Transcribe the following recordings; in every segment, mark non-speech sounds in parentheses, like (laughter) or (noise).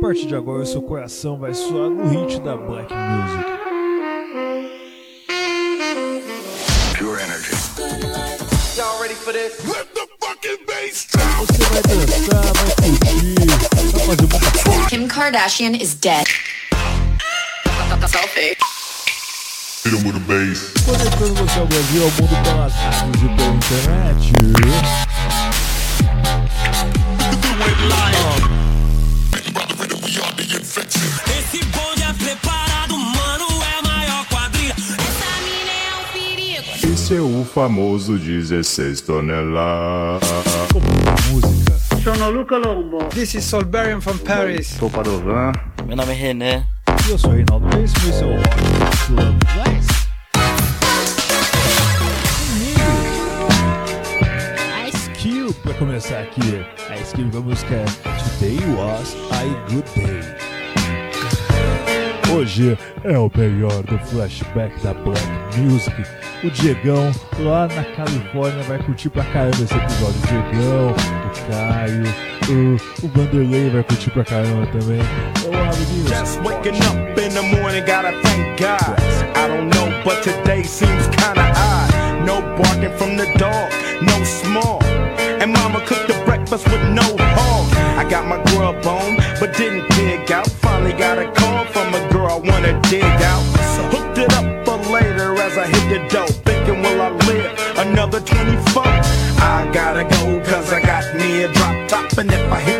partir de agora, o seu coração vai soar no hit da Black Music. Pure energy. Y'all ready for this? Let the fucking bass drop. Você vai dançar, vai curtir, vai fazer muita coisa. Kim Kardashian is dead. Selfie. Hit him with a bass. Conectando você ao Brasil, ao mundo pelas rádios e pela internet. É o famoso 16 toneladas. Música. Sono Luca Lombo. This is Solberian from Paris. Sou Padovan. Meu nome é René. E eu sou Reinaldo Reis, e esse é o Rock Club Blast. Ice Cube, pra começar aqui. Ice Cube com a música é Today Was a Good Day. Hoje é o melhor do flashback da Black Music. O Diegão, lá na Califórnia, vai curtir pra caramba esse episódio. O Diegão, o Caio, o, o Vanderlei vai curtir pra caramba também. Just waking up in the morning, gotta thank God. I don't know, but today seems kinda odd. No barking from the dog, no small. And mama cooked the breakfast with no hog. I got my grub on, but didn't dig out. Finally got a call from a girl I wanna dig out.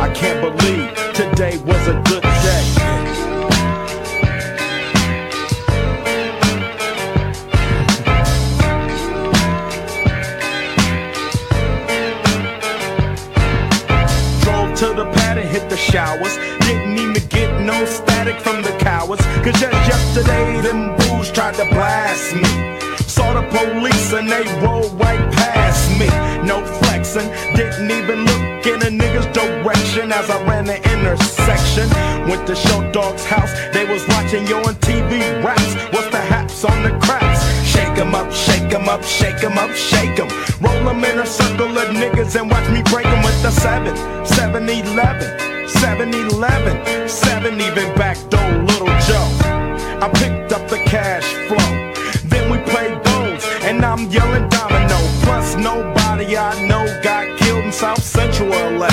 I can't believe today was a good day. Drove to the pad and hit the showers. Didn't even get no static from the cowards. Cause just yesterday, them fools tried to blast me. Saw the police and they rolled right past me. No flexing, didn't even look in a nigga's direction as I ran the intersection. Went to Short Dog's house, they was watching yo on TV raps. What's the haps on the craps? Shake 'em up, shake 'em up, shake 'em up, shake 'em. Roll 'em in a circle of niggas and watch me break 'em with the 7, 7 11, 7 11, 7 even back door, little Joe. I picked up the cash flow. And I'm yelling domino. Plus, nobody I know got killed in South Central LA.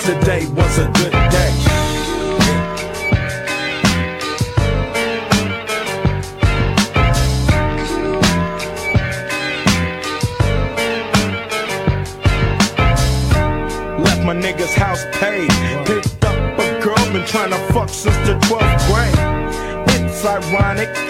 Today was a good day. Left my nigga's house paid. Picked up a girl, been trying to fuck since the 12th grade. It's ironic.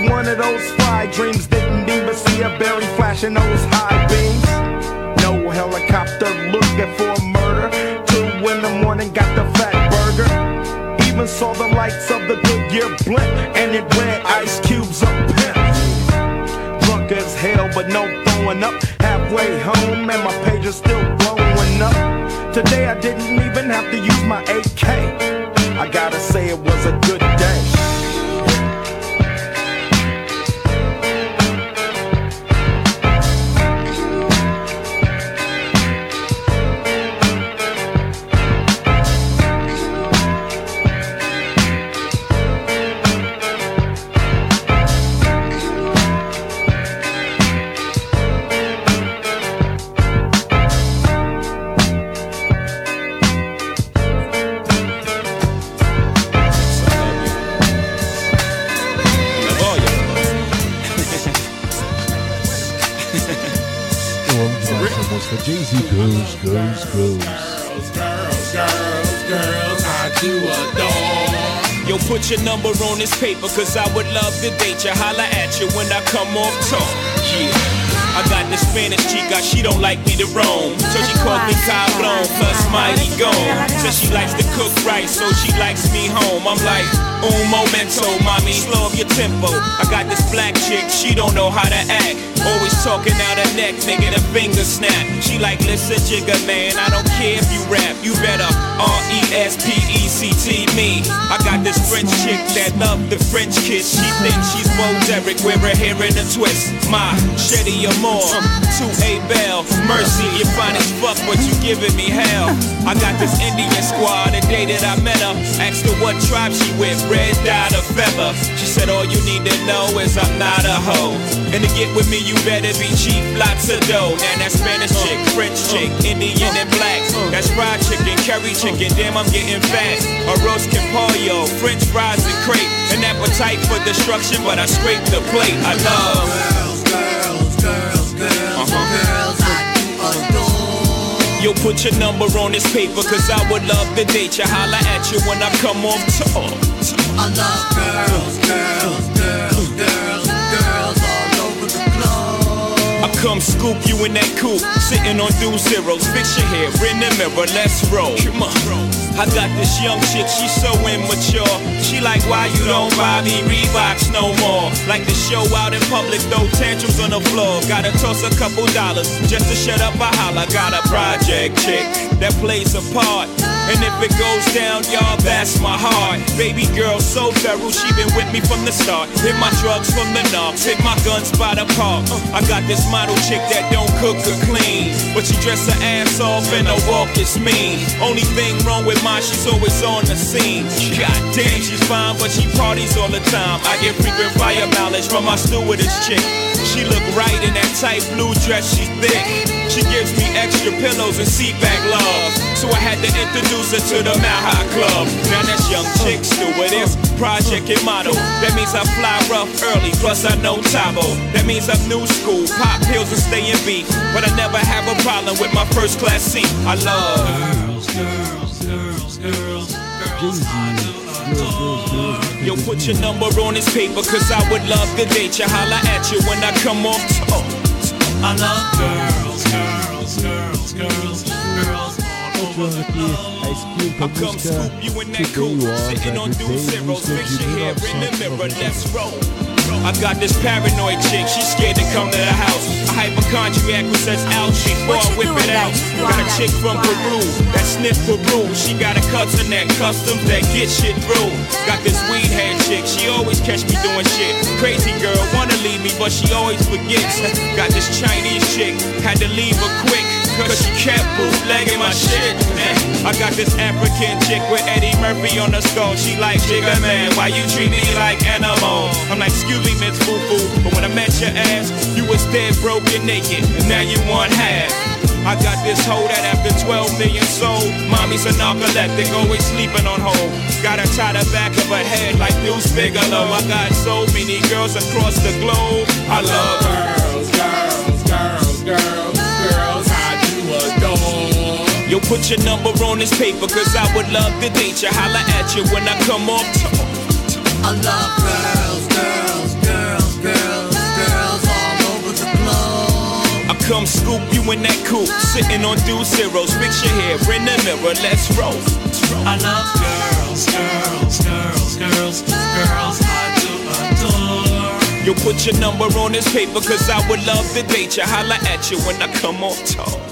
One of those fly dreams. Didn't even see a berry flashing those high beams. No helicopter looking for a murder. Two in the morning, got the fat burger. Even saw the lights of the Goodyear blimp, and it read Ice Cube's a pimp. Drunk as hell, but no throwing up. Halfway home, and my page is still blowing up. Today I didn't even have to use my AK. I gotta say it was a good day. essa música Jay-Z Girls, Girls, Girls. Girls, girls, girls, I do adore. Yo, put your number on this paper, cause I would love to date you. Holla at you when I come off talk. Yeah. I got the Spanish chica, she don't like me to roam. So she calls me Cablon, plus mighty gone. Says she likes to cook right, so she likes me home. I'm like, un momento, mommy, slow up your tempo. I got this black chick, she don't know how to act. Always talking out her neck, making a finger snap. She like, listen, Jigga man, I don't care if you rap. You better R-E-S-P-E-C-T me. I got this French chick that love the French kiss. She thinks she's Bo Derek, wear her hair in a twist. My Shetty Amore, to A Bell. Mercy, you fine as fuck, but you giving me hell. I got this Indian squad, the day that I met her. Asked her what tribe she with, red dot or feather. She said, all you need to know is I'm not a hoe. And to get with me, you better be cheap, lots of dough. Now that Spanish chick, French chick, Indian and black. That's fried chicken, curry chicken, damn I'm getting fat. A roast pollo, French fries and crepe. An appetite for destruction, but I scrape the plate. I love. Girls, girls, girls, girls, girls, I do adore. Yo, put your number on this paper, cause I would love to date you. Holla at you when I come off tour. I love girls, girls, girls, come scoop you in that coupe, sitting on two zeros. Fix your hair in the mirror, let's roll. Come on. I got this young chick, she's so immature. She like, why you don't buy me Reeboks no more? Like to show out in public, throw tantrums on the floor. Gotta toss a couple dollars just to shut up a holler. Got a project chick that plays a part. And if it goes down, y'all, that's my heart. Baby girl, so feral, she been with me from the start. Hit my drugs from the knobs, hit my guns by the park. I got this model chick that don't cook or clean. But she dress her ass off and her walk is mean. Only thing wrong with mine, she's always on the scene. God damn, she's fine, but she parties all the time. I get frequent fire mileage from my stewardess chick. She look right in that tight blue dress, she's thick. She gives me extra pillows and seat back love. So I had to introduce her to the Mile Club. Now that's young chick stewardess, project and model. That means I fly rough early, plus I know Tabo. That means I'm new school, pop pills and stay in beat. But I never have a problem with my first class seat. I love girls, girls, girls, girls, Girls, Girls, Girls. Yo, put your number on this paper, cause I would love to date you. Holla at you when I come off tour. I love girls, girls, girls, girls, girls. Continuando aqui a Skill com a I come música scoop you in that Today coupe, sitting on Good two zeros, música fix de your hair in the mirror, 1990. let's roll. I got this paranoid chick, she's scared to come to the house. A hypochondriac who says ouch before I whip it out. Got a chick from Peru that sniff Peru. She got a cousin that customs that get shit through. Got this weed head chick, she always catch me doing shit. Crazy girl, wanna leave me, but she always forgets. Got this Chinese chick, had to leave her quick. Cause she kept bootlegging my shit, man. I got this African chick with Eddie Murphy on the skull. She like, Jigga man, why you treat me like animal? I'm like, excuse me, Miss Foo Foo. But when I met your ass, you was dead, broken, naked. And now you want half. I got this hoe that after 12 million sold, mommy's an narcoleptic, always sleeping on hold. Got her tie the back of her head like Deuce Bigalow. I got so many girls across the globe. I love girls, girls, girls, girls. Yo, put your number on this paper, cause I would love to date you. Holla at you when I come off tour. I love girls, girls, girls, girls, girls all over the globe. I come scoop you in that coupe, sitting on two zeros. Fix your hair in the mirror, let's roll. I love girls, girls, girls, girls, girls. I do adore. Yo, put your number on this paper, cause I would love to date you. Holla at you when I come off tour.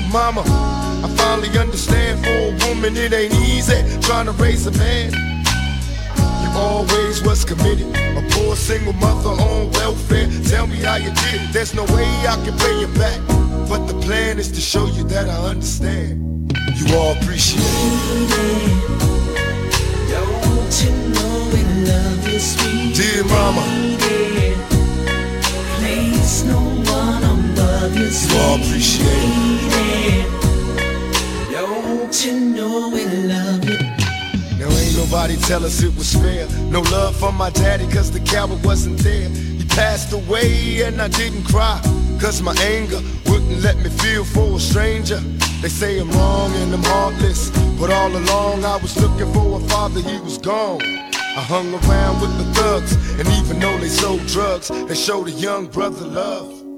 mama. I finally understand for a woman it ain't easy trying to raise a man. You always was committed, a poor single mother on welfare. Tell me how you did it. There's no way I can pay you back, but the plan is to show you that I understand. You all appreciate it. Don't you know we love you, sweet Dear mama, Place no one above you, you all appreciate it. Don't you know we love you? Now ain't nobody tell us it was fair. No love for my daddy, cause the coward wasn't there. He passed away and I didn't cry. Cause my anger wouldn't let me feel for a stranger. They say I'm wrong and I'm heartless. But all along I was looking for a father, he was gone. I hung around with the thugs, and even though they sold drugs, they showed a young brother love.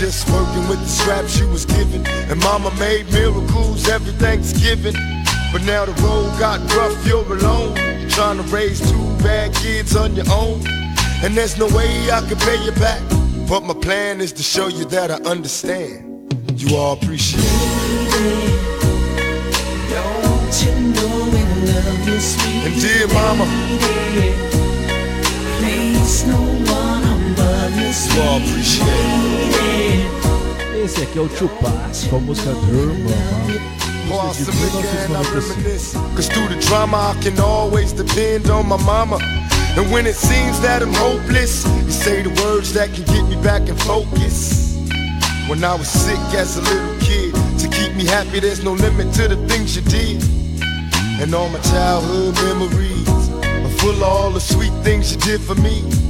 Just working with the scraps you was given. And mama made miracles every Thanksgiving. But now the road got rough, you're alone. Trying to raise two bad kids on your own. And there's no way I can pay you back. But my plan is to show you that I understand. You all appreciate it. You know we love you, sweet And dear mama, Place no one above you, you appreciate it. Esse aqui é o Tupac com a música Dear Mama. Pour out Música some de liquor I reminisce. Cause through the drama, I can always depend on my mama. And when it seems that I'm hopeless, you say the words that can get me back in focus. When I was sick as a little kid, to keep me happy, there's no limit to the things you did. And all my childhood memories are full of all the sweet things you did for me.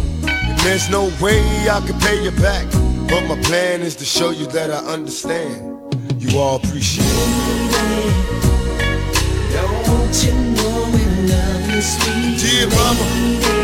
There's no way I can pay you back. But my plan is to show you that I understand. You all appreciate it. Don't you know we love you, sweet Dear mama,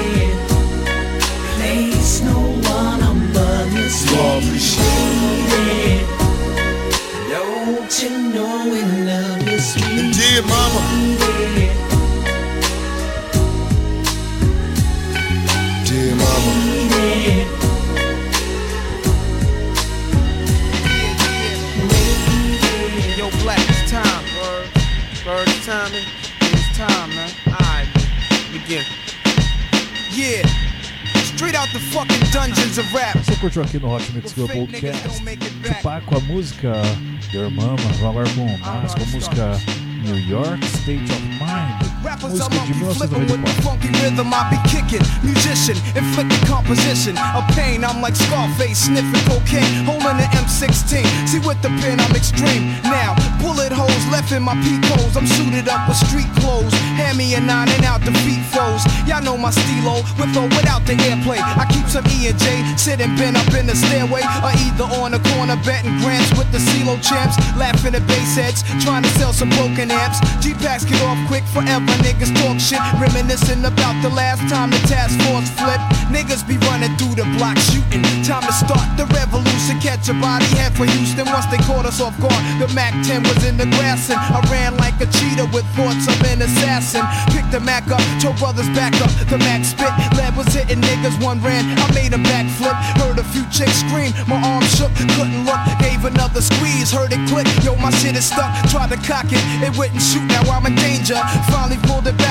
rap. Aqui no Hot Mix Club Podcast? Tupac com a música Your Mama, vamos agora com com a música New York State of Mind, Rappers, I'm up, flipping with the funky rhythm I be kicking. Musician, inflicting composition of pain. I'm like Scarface, sniffing cocaine, holding an M16. See with the pen, I'm extreme. Now, bullet holes left in my holes. I'm suited up with street clothes. Hand me a nine and out the feet froze. Y'all know my stilo, with or without the airplay. I keep some E and J sitting bent up in the stairway, or either on the corner betting grants with the CeeLo champs, laughing at bass heads, trying to sell some broken amps. G packs get off quick forever. Niggas talk shit, reminiscing about the last time the task force flipped. Niggas be running through the block shooting. Time to start the revolution. Catch a body head for Houston once they caught us off guard. The Mac 10 was in the grass and I ran like a cheetah with thoughts of an assassin. Picked the Mac up, told brothers back up. The Mac spit, lead was hitting niggas. One ran, I made a backflip. Heard a few chicks scream, my arm shook, couldn't look. Gave another squeeze, heard it click. Yo, my shit is stuck. Tried to cock it, it wouldn't shoot. Now I'm in danger. Finally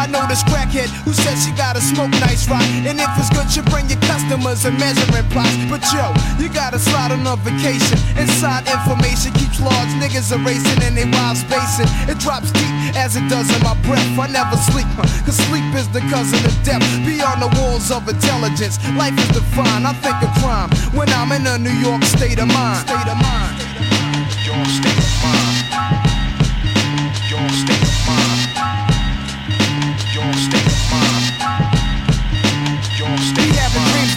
I know this crackhead who said she gotta smoke nice rock. And if it's good, you bring your customers and measuring plots. But yo, you gotta slide on a vacation. Inside information keeps large niggas erasing and they wives spacing. It drops deep as it does in my breath. I never sleep, huh, cause sleep is the cousin of death. Beyond the walls of intelligence, life is defined. I think of crime when I'm in a New York state of mind. State of mind. State of mind.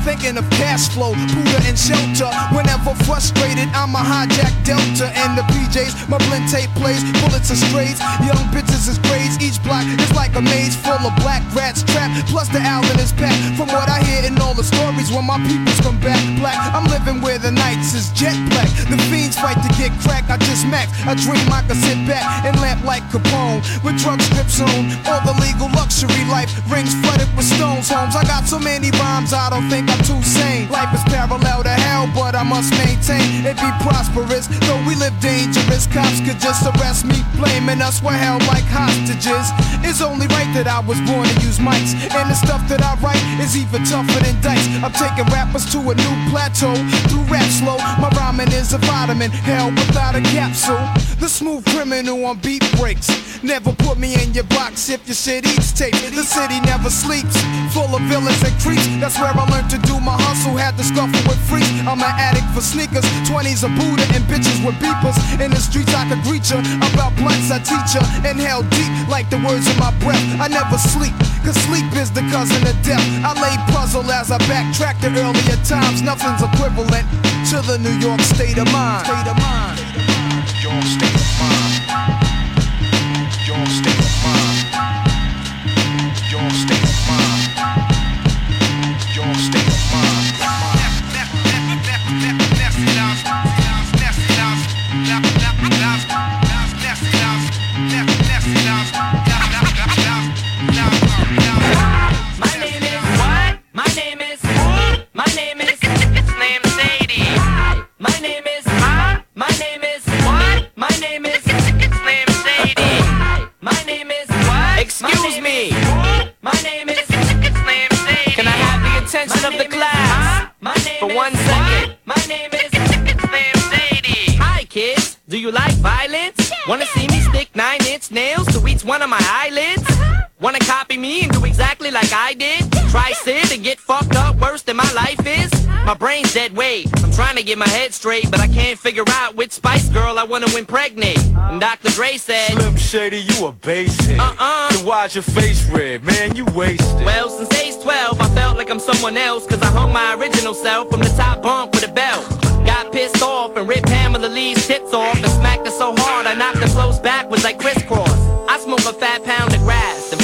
Thinking of cash flow, Buddha and shelter. Whenever frustrated, I'm a hijack Delta and the PJs. My blend tape plays, bullets are strays. Young bitches is braids. Each block is like a maze full of black rats trapped. Plus the Alvin is packed. From what I hear all the stories, when my peoples come back black, I'm living where the nights is jet black. The fiends fight to get crack. I just max. I dream I can sit back and lamp like Capone with drug strips on. All the legal luxury life rings flooded with stones. Homes. I got so many rhymes, I don't think I'm too sane. Life is parallel to hell, but I must maintain it be prosperous. Though we live dangerous, cops could just arrest me, blaming us we're held like hostages. It's only right that I was born to use mics, and the stuff that I write is even tougher dice. I'm taking rappers to a new plateau through rap slow. My rhyming is a vitamin, hell without a capsule. The smooth criminal on beat breaks. Never put me in your box if your shit eats tape. The city never sleeps, full of villains and creeps. That's where I learned to do my hustle. Had to scuffle with freaks. I'm an addict for sneakers, 20s a Buddha and bitches with beepers. In the streets I could greet ya. About blunts I teach ya. Inhale deep like the words in my breath. I never sleep, cause sleep is the cousin of death. I lay puzzle as I backtrack to earlier times. Nothing's equivalent to the New York state of mind. State of mind. State of mind. State of mind. Excuse me. My name is. Can I have the attention of the class for one second? My name is. Hi kids, do you like violence? Wanna see me stick nine inch nails to each one of my eyelids? Wanna copy me and do exactly like I did? Try sit and get fucked up worse than my life is? My brain's dead weight. I'm trying to get my head straight, but I can't figure out which Spice Girl I wanna impregnate. And Dr. Dre said, Slim Shady, you a basic. Uh-uh. Then why's your face red, man? You wasted. Well, since age 12, I felt like I'm someone else, cause I hung my original self from the top bunk with a belt. Got pissed off and ripped Pamela Lee's tits off and smacked her so hard I knocked her clothes backwards like crisscross. I smoke a fat pound of grass and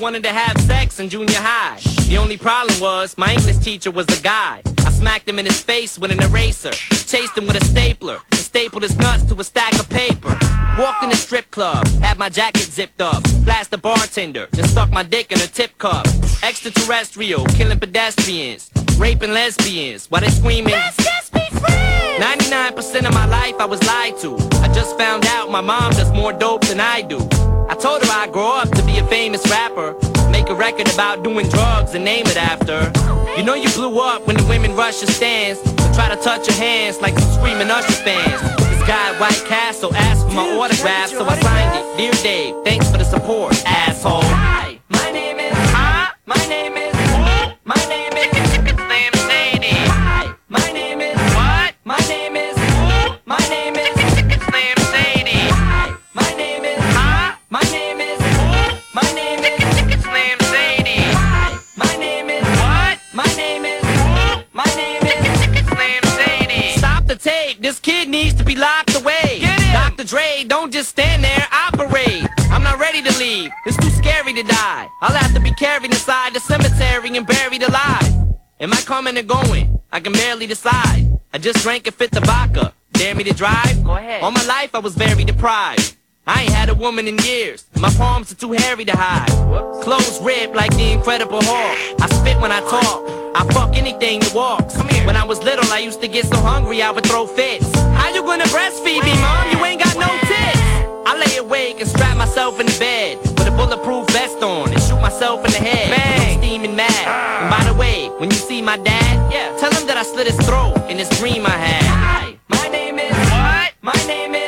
Wanted to have sex in junior high. The only problem was my English teacher was a guy. I smacked him in his face with an eraser, chased him with a stapler, and stapled his nuts to a stack of paper. Walked in a strip club, had my jacket zipped up, blast the bartender, then stuck my dick in a tip cup. Extraterrestrial, killing pedestrians. raping lesbians while they screaming. Let's just be friends. 99% of my life I was lied to. I just found out my mom does more dope than I do. I told her I'd grow up to be a famous rapper. Make a record about doing drugs and name it after. You know you blew up when the women rush your stands and try to touch your hands like some screaming Usher fans. This guy at White Castle asked for my autograph, so I signed it. Dear Dave, thanks for the support, asshole. To die. I'll have to be carried inside the cemetery and buried alive. Am I coming or going? I can barely decide. I just drank a fifth of vodka. Dare me to drive? Go ahead. All my life I was very deprived. I ain't had a woman in years. My palms are too hairy to hide. Clothes ripped like the Incredible Hulk. I spit when I talk. I fuck anything that walks. When I was little, I used to get so hungry I would throw fits. How you gonna breastfeed me, mom? You ain't got no tits. I lay awake and strap myself in the bed bulletproof vest on and shoot myself in the head. Bang, steaming mad. And by the way, when you see my dad, yeah, tell him that I slit his throat in this dream I had. Hi, my name is what? My name is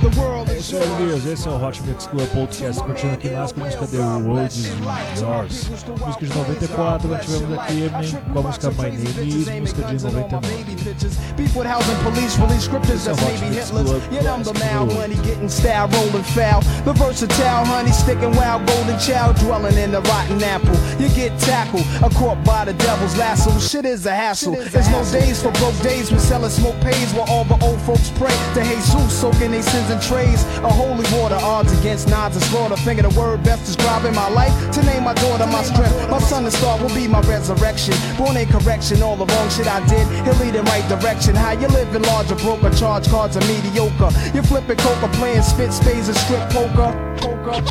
The world É is isso aí, yours. Esse é o Hot Mix Club Podcast. Curtindo aqui mais com a música The World is Yours. Música de 94, nós tivemos aqui com a música My Name Is, música de 99. Beef with housing police, release scriptures that's Watch maybe Mix. Club, the Class mal Club. money, getting style, rolling foul. The versatile honey, sticking wild, golden child, dwelling in the rotten apple. You get tackled, a caught by the devil's lasso. Shit is a hassle. There's no days for broke days. We selling smoke pays while all the old folks pray to Jesus, soaking their sins in trays. A holy water, odds against nods and slaughter. Finger the word best describing my life. To name my daughter my strength. My son and star will be my resurrection. Born in correction, all the wrong shit I did. He'll lead in right direction. How you living larger, broker, charge cards are mediocre. You flipping coca, playing spit spades and strip poker. Poker.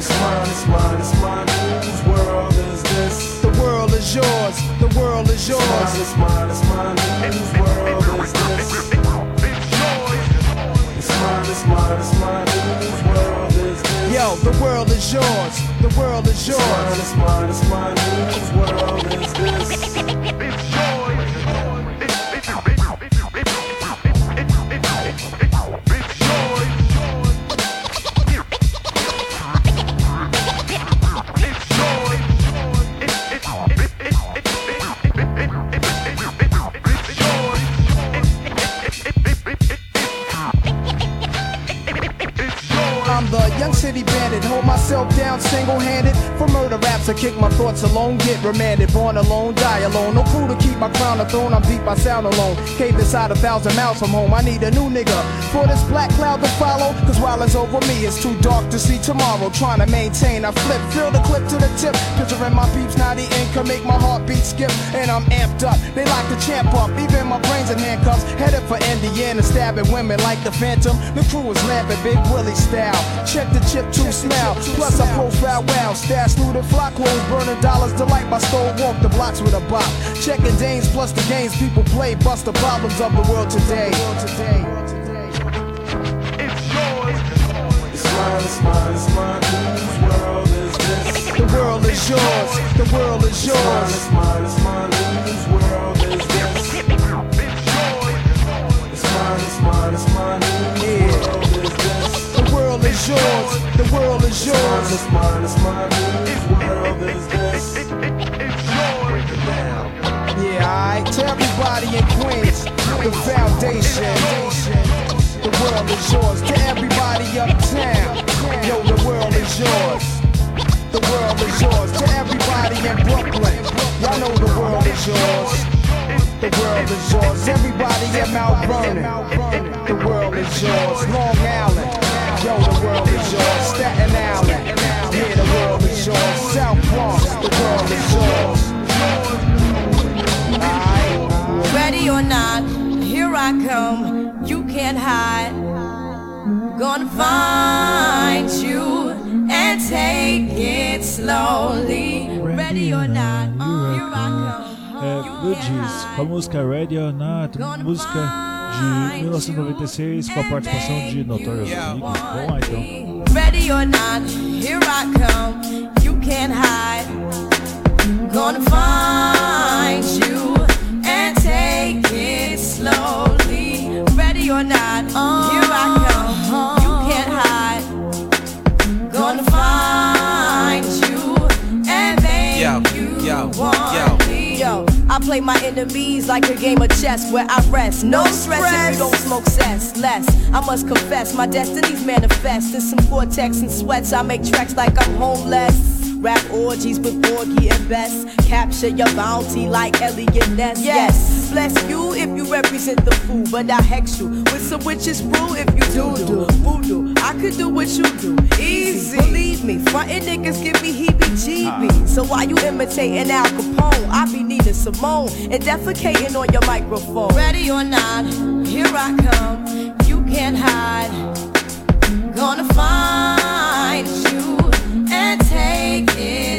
It's mine, it's mine, it's mine, whose world is this? The world is yours. The world is It's yours. mine, it's mine, it's mine, whose world is this? It's mine, it's mine, it's world is this? Yo, the world is yours. The world is yours. mine, it's mine, world is this? The down single the raps, I kick my thoughts alone. Get remanded, born alone, die alone. No crew to keep my crown a throne. I'm deep, I sound alone. Cave inside a thousand miles from home. I need a new nigga for this black cloud to follow. Cause while it's over me, it's too dark to see tomorrow. Trying to maintain, I flip, fill the clip to the tip. Picturing my peeps, now the can make my heartbeat skip. And I'm amped up. They like to champ up. Even my brains in handcuffs. Headed for Indiana, stabbing women like the Phantom. The crew is lamping Big Willie style. Check the chip to smell. Plus I profile wow. Stash through the flock clothes, burning dollars to light my stove. Walk the blocks with a bop. Checking Danes plus the games people play. Bust the problems of the world today. It's mine, it's mine, it's mine. Whose world is this? The world is yours. The world is yours. It's mine, it's mine, whose world is this? It's mine, it's mine, it's mine. Whose world is yours. The world is yours. It's mine, it's mine, whose world is this? Yeah, alright. To everybody in Queens, the foundation. The world is yours. To everybody uptown, yo, the world is yours. The world is yours. To everybody in Brooklyn, y'all know the world is yours. The world is yours. Everybody in Mount Vernon, the world is yours. Long Island, yo, the world is yours. Staten Island, yeah, the world is yours. South Bronx, the world is yours. Ready or not, here I come. You can't hide. Gonna find you and take it slowly. Ready or not, here I come. É, Fugees, com a música Ready or Not, oh, música de 1996 com a participação de Notorious Big. Vamos lá então. Ready or not, here I come. You can't hide. Gonna find you and take it slowly. Ready or not, oh. here I play my enemies like a game of chess where I rest. No stress if you don't smoke cess. Less, I must confess, my destinies manifest. In some vortex and sweats, I make tracks like I'm homeless. Rap orgies with Porgy and Bess. Capture your bounty like Eliot Ness. Yes, bless you if you represent the fool, but I hex you with some witches brew if you do do voodoo. I could do what you do, easy. Believe me, frontin' niggas give me heebie-jeebies. So why you imitating Al Capone? I be Nina Simone and defecating on your microphone. Ready or not, here I come. You can't hide. Gonna find you and take it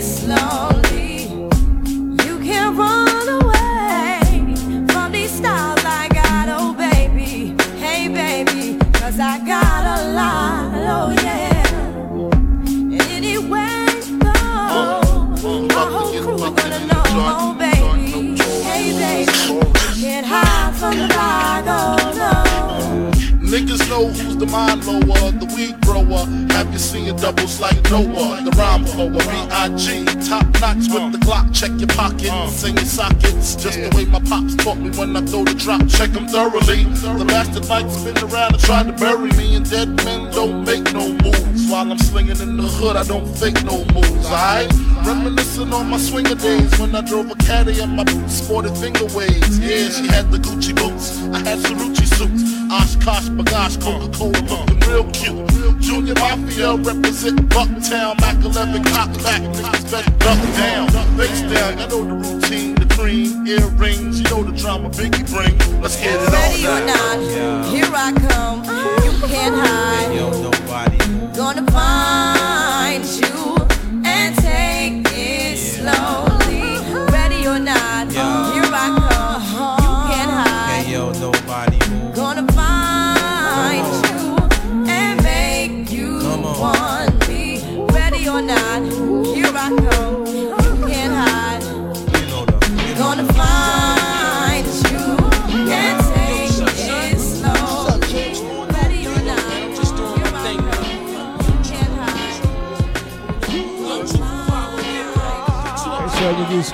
mind lower, the weed grower. Have you seen doubles like Noah? The rhyme flower, B.I.G. Top notch with the Glock. Check your pockets, sing your sockets. Just the way my pops taught me when I throw the drop. Check them thoroughly. The bastard might spin around and try to bury me. And dead men don't make no moves. While I'm slinging in the hood, I don't fake no moves, alright? Reminiscing on my swinger days when I drove a caddy and my boots sported finger waves. Yeah, she had the Gucci boots, I had Cerucci suits. Oshkosh, B'gosh, Coca-Cola uh-huh. looking real cute. Junior Mafia represent Bucktown, Mac 11 cock back, niggas better duck down. Face down, I know the routine, the cream, earrings, you know the drama Biggie bring. Let's get it on. Ready or not, here I come. You can't hide. Yo, nobody. Gonna find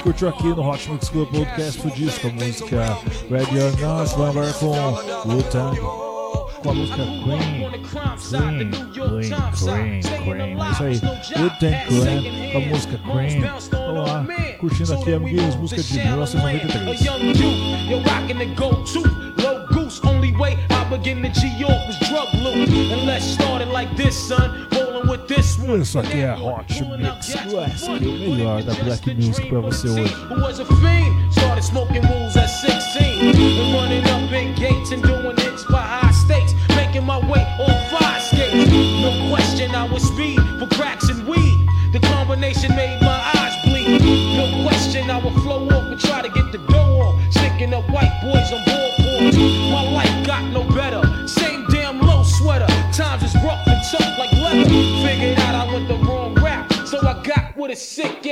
curtiu aqui no Hot Mix Club Podcast o disco, a música Ready or Not, vamos agora com o com a música Queen, Queen, Queen, Queen, Queen, é isso aí, Wooten Clan com a música Queen, vamos lá, curtindo aqui, amiguinhos, música de 1993. Never get into York was drug loot. And let's start it like this, son. Rolling with this one. Isso aqui é Hot Mix. Classic, o melhor That Black Music pra você hoje. Who was a fiend? Started smoking rules at 16. And running up in gates and doing hits by high stakes. Making my way on five skates. No question, I was speed for cracks and weed. The combination made my eyes bleed. No question, I would flow up and try to get the dough off. Sticking up white boys on ballboards. sick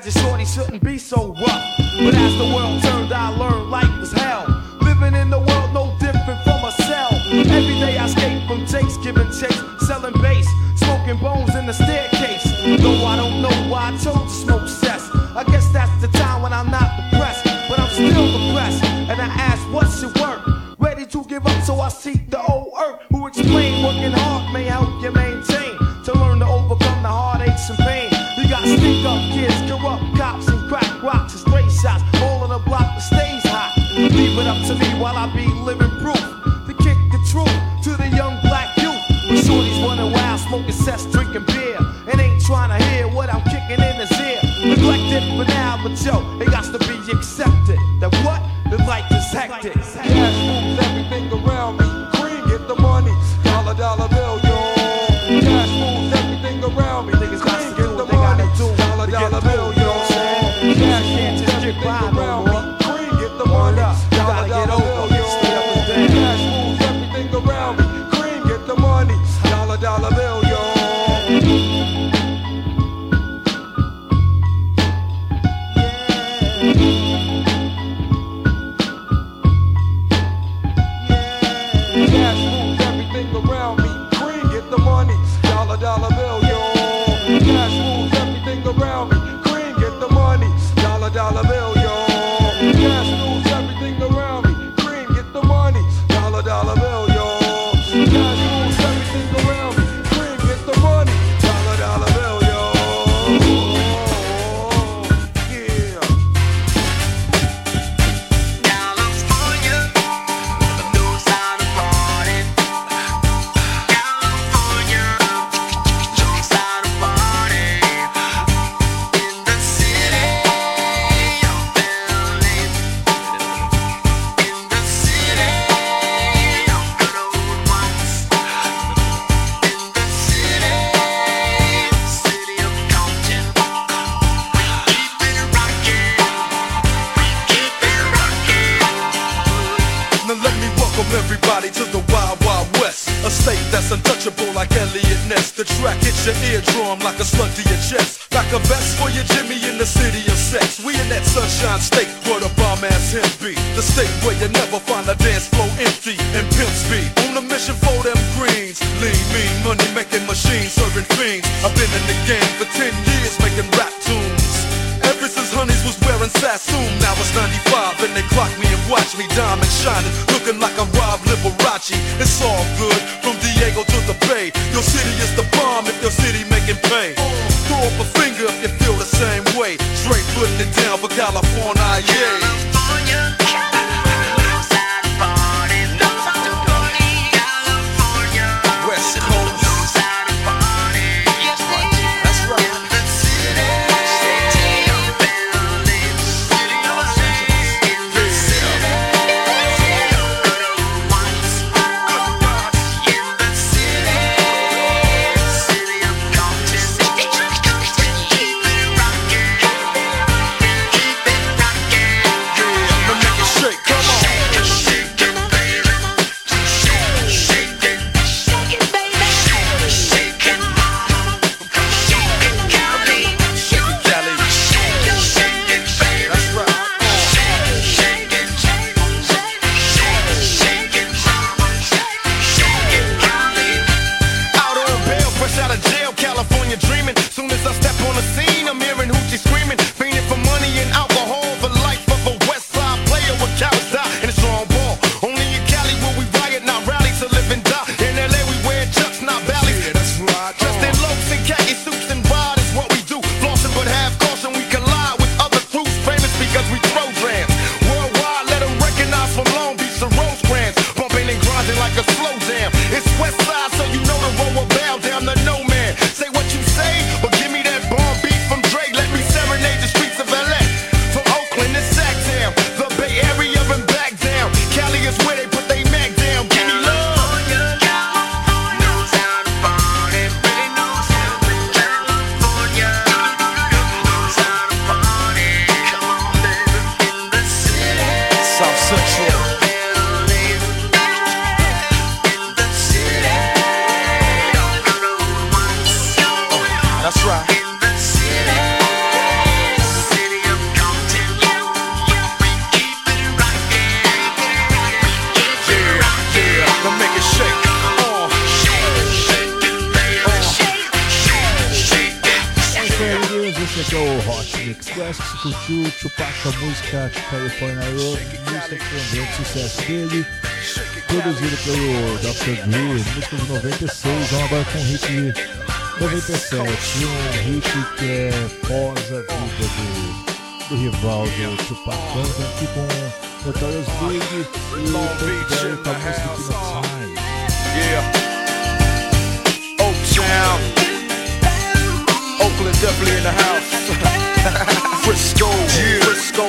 Imagine shorty shouldn't be so rough. But as the world turned, I learned life was hell. Living in the world no different from a cell. Every day I skate from Jake's giving chase, selling bass, smoking bones in the staircase. Though I don't know why I chose to smoke cess. I guess that's the time when I'm not depressed, but I'm still depressed. And I ask, what's your work? Ready to give up, so I seek the old earth who explain working be living produzido pelo Dr. Dre, música de 96. Vamos agora com um hit de 97, um hit que é pós a vida do, do rival do Tupac. Vamos aqui com Notorious Big e Tupac Berry com a música Time. Yeah. Oaktown. Oakland definitely in the house. (laughs) Frisco. Yeah. Frisco.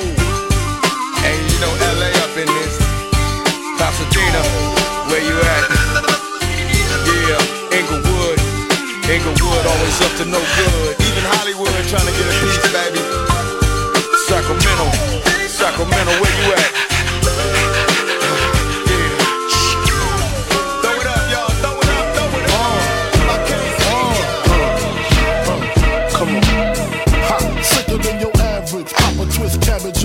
And you know LA up in this. Pasadena. You at? Yeah. Inglewood. Inglewood always up to no good. Even Hollywood trying to get a piece, baby. Sacramento. Sacramento, where you at? Throw it up, y'all. Throw it up, throw it up. Uh, uh, come on. Ha, sicker than your average. Papa twist cabbage.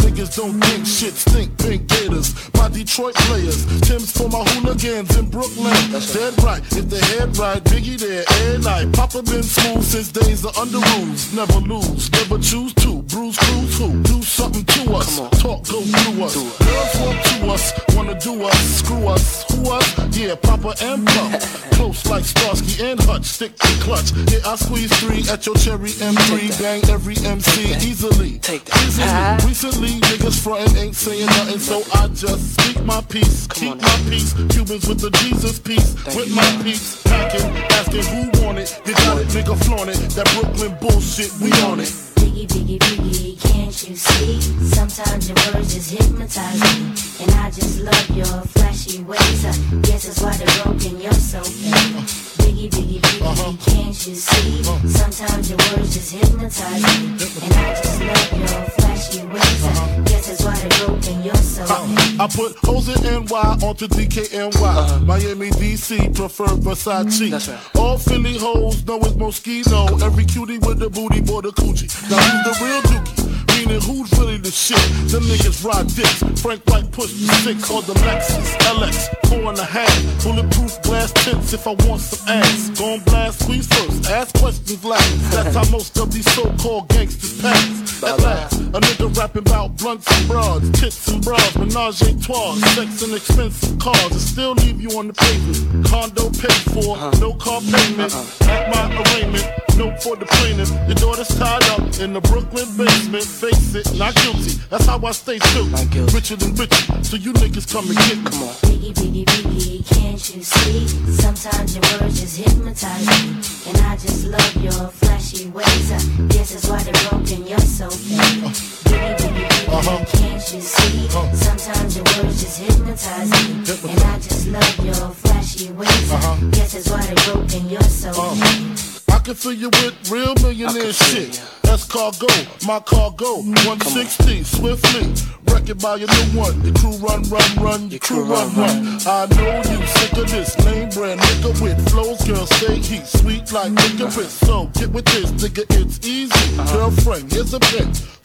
Niggas don't think shit stink. Pink gators. Detroit players. Tim's for my hooligans in Brooklyn. That's Dead right. If they head right, Biggie there every night. Papa been smooth since days of Underoos. Never lose. Never choose to. Bruise, cruise who? Do something to us. Talk, go through us. Girls want to us. Wanna do us. Screw us. Who us? Yeah, Papa and Puff. (laughs) Close like Starsky and Hutch. Stick to clutch. Yeah, I squeeze three at your cherry M3. Bang every MC easily. Take that. Easily. Recently, niggas frontin' ain't saying nothing, so I just speak my peace. Keep my peace. Cubans with the Jesus piece. With my peace. Packing, asking who want it. You got it, nigga, flaunt it. That Brooklyn bullshit, we on it. Biggie, biggie, biggie, can't you see? Sometimes your words just hypnotize me. And I just love your flashy ways. I guess that's why they're broken, you're so fake. Biggie, biggie, biggie, uh-huh. can't you see? Uh-huh. Sometimes your words just hypnotize me. And I just love your flashy ways. I guess that's why they're broken, you're so uh, fake. I put hoes in NY onto DKNY. Miami, DC, prefer Versace. All Philly hoes know it's Moschino. Every cutie with the booty, boy, the coochie. Now who's the real dookie? Meaning who's really the shit? Them niggas ride dicks. Frank White push the six on the Lexus LX, four and a half. Bulletproof glass tips if I want some ass. Gon' blast, squeeze first, ask questions last. That's how most of these so-called gangsters pass. At last, a nigga rapping about blunts and broads, tits and bras, menage a trois, sex and expensive cars, and still leave you on the pavement. Condo paid for, uh-huh. no car payment. Uh-uh. At my arraignment, note for the plaintiff. Your daughter's tied up in the Brooklyn basement. Face it, not guilty. That's how I stay true. Richer than richer, so you niggas come and get me. Come on. Biggie, biggie, biggie, can't you see? Sometimes your words just hypnotize me. And I just love your flashy ways. I guess that's why they're broken, you're so fake. Biggie, biggie, biggie, uh-huh. can't you see? Uh-huh. Sometimes your words just hypnotize me. And I just love your flashy ways. I uh-huh. guess that's why they're broken, you're so fake. I can fill you with real millionaire shit. Escargot, my cargo. 160, swiftly. Wreck it by your new one. Your crew run, run, run. Your crew run, run. I know you sick of this lame brand nigga with flows. Girl, say he sweet like licorice. So get with this, nigga, it's easy. Girlfriend, here's a pin.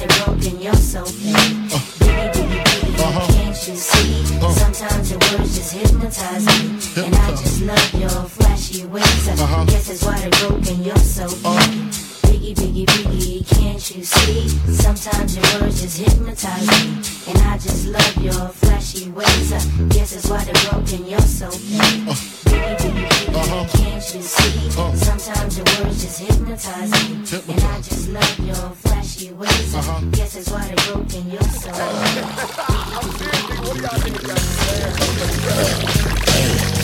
they're broken, you're so fake. Biggie, biggie, biggie, can't you see? Sometimes your words just hypnotize hypnotize me. And I just love your flashy ways. I guess that's why they're broken, you're so mean. Biggie, uh. biggie, biggie, can't you see? Sometimes your words just hypnotize me. And I just love your flashy ways. I guess that's why they're broken, you're so mean. Biggie, biggie, biggie, can't you see? Sometimes your words just hypnotize me. And I just love your flashy ways. I guess that's why they're broken, you're so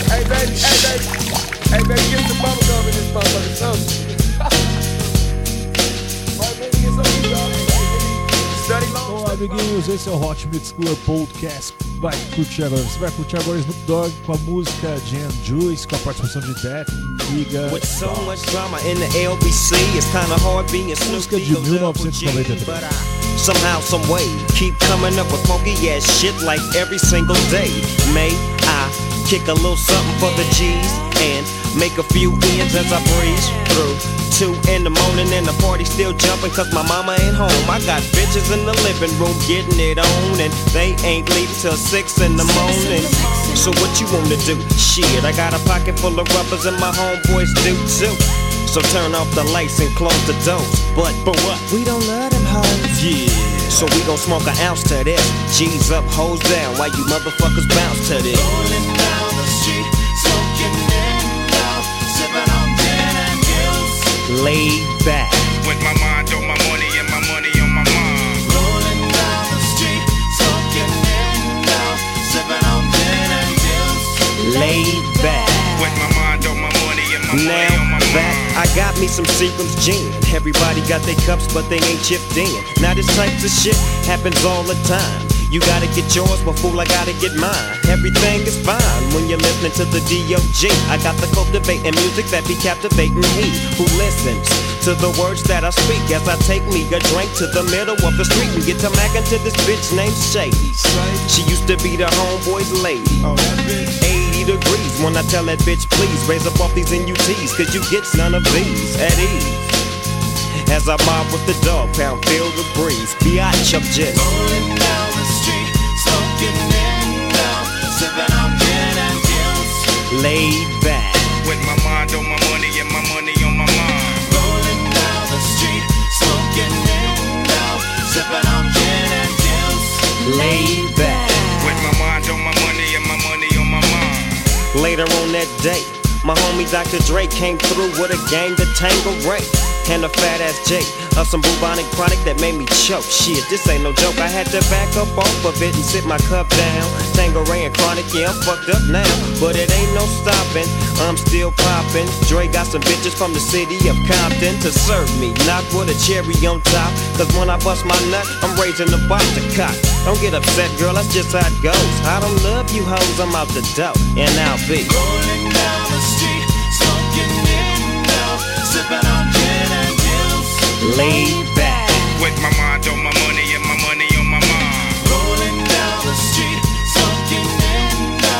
Hey baby, hey baby, hey baby, get some bubble gum in this motherfucker, something. (laughs) Right, baby, get some dog. Study long. Bom, amiguinhos, esse é o Hot Mix Club Podcast. Vai curtir agora. Você vai curtir agora Snoop Dogg com a música Gin and Juice, com a participação de Death, Giga. With so much drama in the LBC, it's kinda hard being Música de Eagles Double G, 1993. somehow, some way keep coming up with funky ass shit like every single day. May I kick a little something for the G's and make a few ends as I breeze through. Two in the morning and the party still jumping cause my mama ain't home. I got bitches in the living room getting it on and they ain't leaving till six in the morning. So what you wanna do? Shit, I got a pocket full of rubbers and my homeboys do too. So turn off the lights and close the doors. But but what? We don't love them hoes. Yeah. So we gon' smoke an ounce to this. G's up, hoes down, Why you motherfuckers bounce to this. Rolling down the street, Laid back. With my mind on my money and my money on my mind. Rolling down the street, smoking indo, sipping on gin and juice. Laid back. With my mind on my money and my money Now on my back, I got me some Seagram's gin. Everybody got their cups, but they ain't chipped in. Now this type of shit happens all the time. You gotta get yours, but fool, I gotta get mine. Everything is fine when you're listening to the D.O.G. I got the cultivating music that be captivating he who listens to the words that I speak as I take me a drink to the middle of the street and get to mackin' to this bitch named Shady. She used to be the homeboy's lady. 80 degrees when I tell that bitch, please raise up off these NUTs, cause you get none of these at ease. As I mob with the Dogg Pound, feel the breeze. Biatch, I'm just laid back. With my mind on my money and my money on my mind. Rolling down the street, smoking indo, sipping on gin and juice. laid back. With my mind on my money and my money on my mind. Later on that day, my homie Dr. Dre came through with a gang to Tango Ray. And a fat ass J of some bubonic chronic that made me choke. Shit, this ain't no joke. I had to back up off of it and sit my cup down. And chronic, yeah, I'm fucked up now. But it ain't no stopping. I'm still popping. Dre got some bitches from the city of Compton to serve me. Not with a cherry on top. Cause when I bust my nut, I'm raising the bar to cock. Don't get upset, girl, that's just how it goes. I don't love you hoes, I'm out the dough. And I'll be Rolling down the street, smoking indo, sipping on. Laid back. With my mind on my money and my money on my mind. Rolling down the street, smoking indo,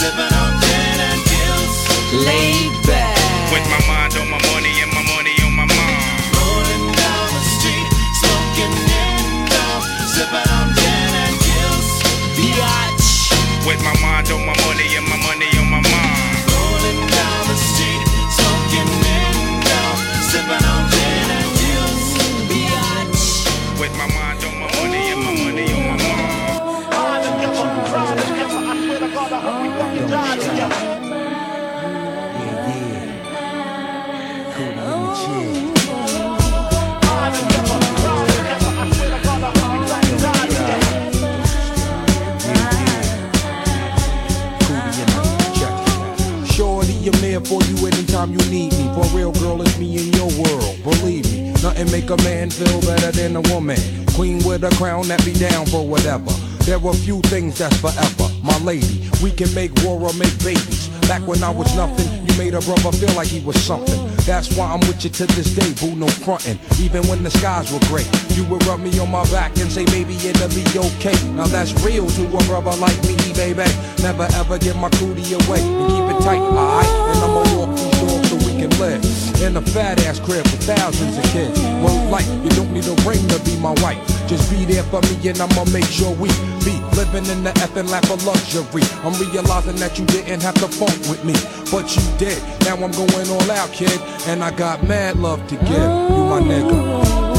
sipping on gin and juice. laid back. With my mind on my money and my money on my mind. Rolling down the street, smoking indo, sipping on gin and juice. Biatch. With my mind on my money anytime you need me. For real, girl, it's me in your world. Believe me, nothing make a man feel better than a woman. Queen with a crown that be down for whatever. There are few things that's forever. My lady, we can make war or make babies. Back when I was nothing, you made a brother feel like he was something. That's why I'm with you to this day, boo, no frontin'. Even when the skies were gray, you would rub me on my back and say, baby, it'll be okay. Now that's real to a brother like me, baby. Never ever give my cootie away and keep it tight, alright? And I'ma walk these so we can live in a fat ass crib with thousands of kids. Well, like, you don't need a ring to be my wife. Just be there for me and I'ma make sure we be living in the effing lap of luxury. I'm realizing that you didn't have to funk with me, but you did. Now I'm going all out, kid, and I got mad love to give. You my nigga.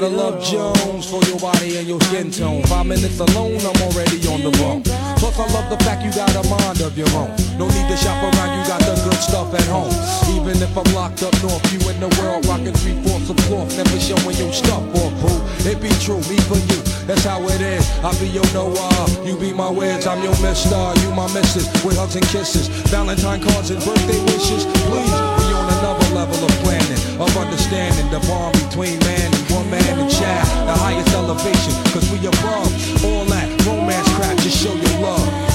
Gotta love Jones for your body and your skin tone. Five minutes alone, I'm already on the road. Plus, I love the fact you got a mind of your own. No need to shop around, you got the good stuff at home. Even if I'm locked up north, you in the world rocking three fourths of cloth, never showing your stuff or boo. It be true, me for you, that's how it is. I be your Noah, you be my Wiz, I'm your Mister, you my Missus, with hugs and kisses, Valentine cards and birthday wishes. Please, we on another level of planning, of understanding the bond between man woman and child, the highest elevation, cause we above all that romance crap, just show your love.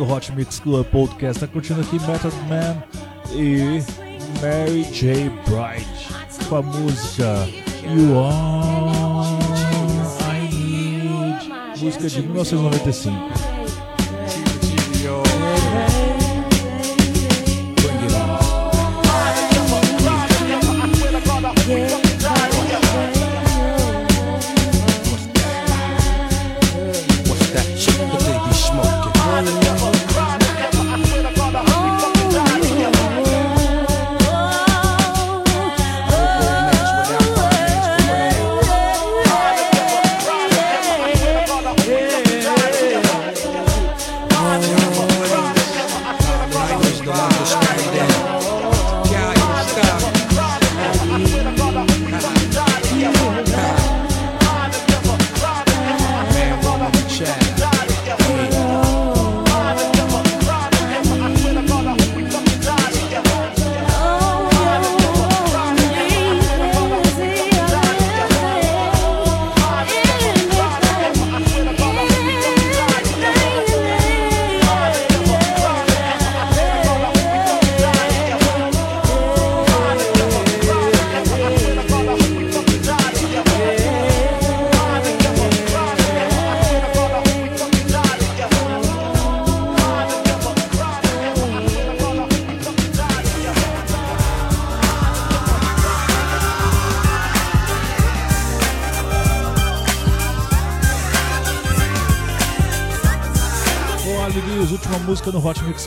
Do Hot Mix Club Podcast tá curtindo aqui Method Man e Mary J. Bright com a música You Are I Need, música de 1995.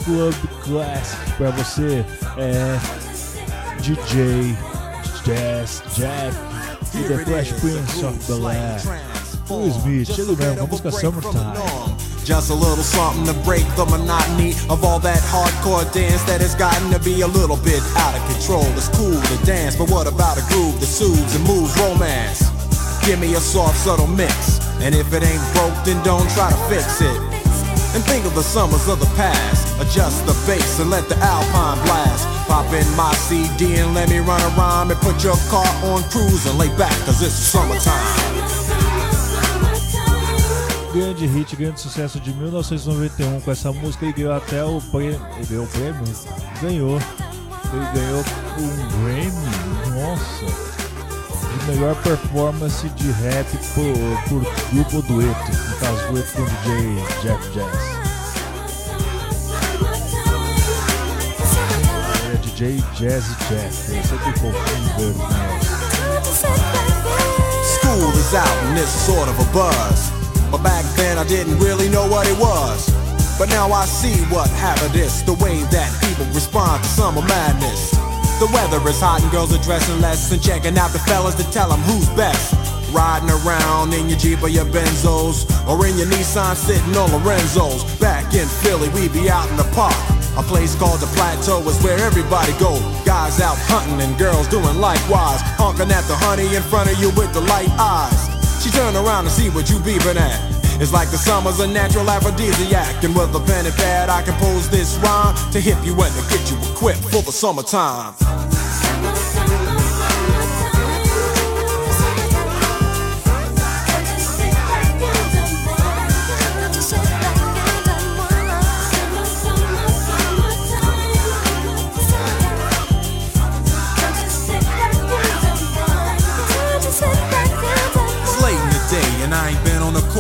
Club Classic pra você é DJ Jazzy Jeff e The Fresh Prince of Bel-Air. Will Smith, ele mesmo, com a música Summertime. Just a little something to break the monotony of all that hardcore dance that has gotten to be a little bit out of control. It's cool to dance, but what about a groove that soothes and moves romance? Give me a soft, subtle mix. And if it ain't broke, then don't try to fix it. And think of the summers of the past. Adjust the bass and let the alpine blast. Pop in my CD and let me run around and put your car on cruise and lay back, cause it's summertime. Grande hit, grande sucesso de 1991 com essa música. Ele ganhou até o prêmio. Ele ganhou o prêmio? Ganhou. Ele ganhou um Grammy. Nossa. De melhor performance de rap por, por grupo dueto. No caso, dueto com o DJ Jeff Jazz. Confundo né? School is out and it's sort of a buzz. But back then I didn't really know what it was. But now I see what happened is the way that people respond to summer madness. The weather is hot and girls are dressing less and checking out the fellas to tell them who's best. Riding around in your Jeep or your Benzos or in your Nissan sitting on Lorenzo's. Back in Philly, we be out in the park. A place called the Plateau is where everybody go. Guys out hunting and girls doing likewise. Honking at the honey in front of you with the light eyes. She turn around and see what you beeping at. It's like the summer's a natural aphrodisiac. And with a pen and pad, I compose this rhyme to hip you and to get you equipped for the summertime.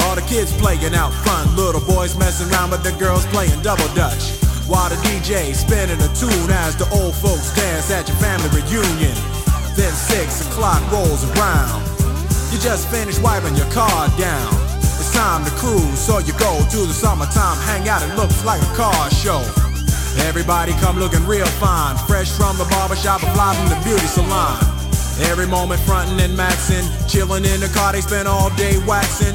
All the kids playing out front, little boys messing around with the girls playing double dutch. While the DJ spinning a tune as the old folks dance at your family reunion. Then six o'clock rolls around. You just finished wiping your car down. It's time to cruise, so you go to the summertime hangout. It looks like a car show. Everybody come looking real fine, fresh from the barbershop, or fly from the beauty salon. Every moment frontin' and maxin', chillin' in the car, they spend all day waxin',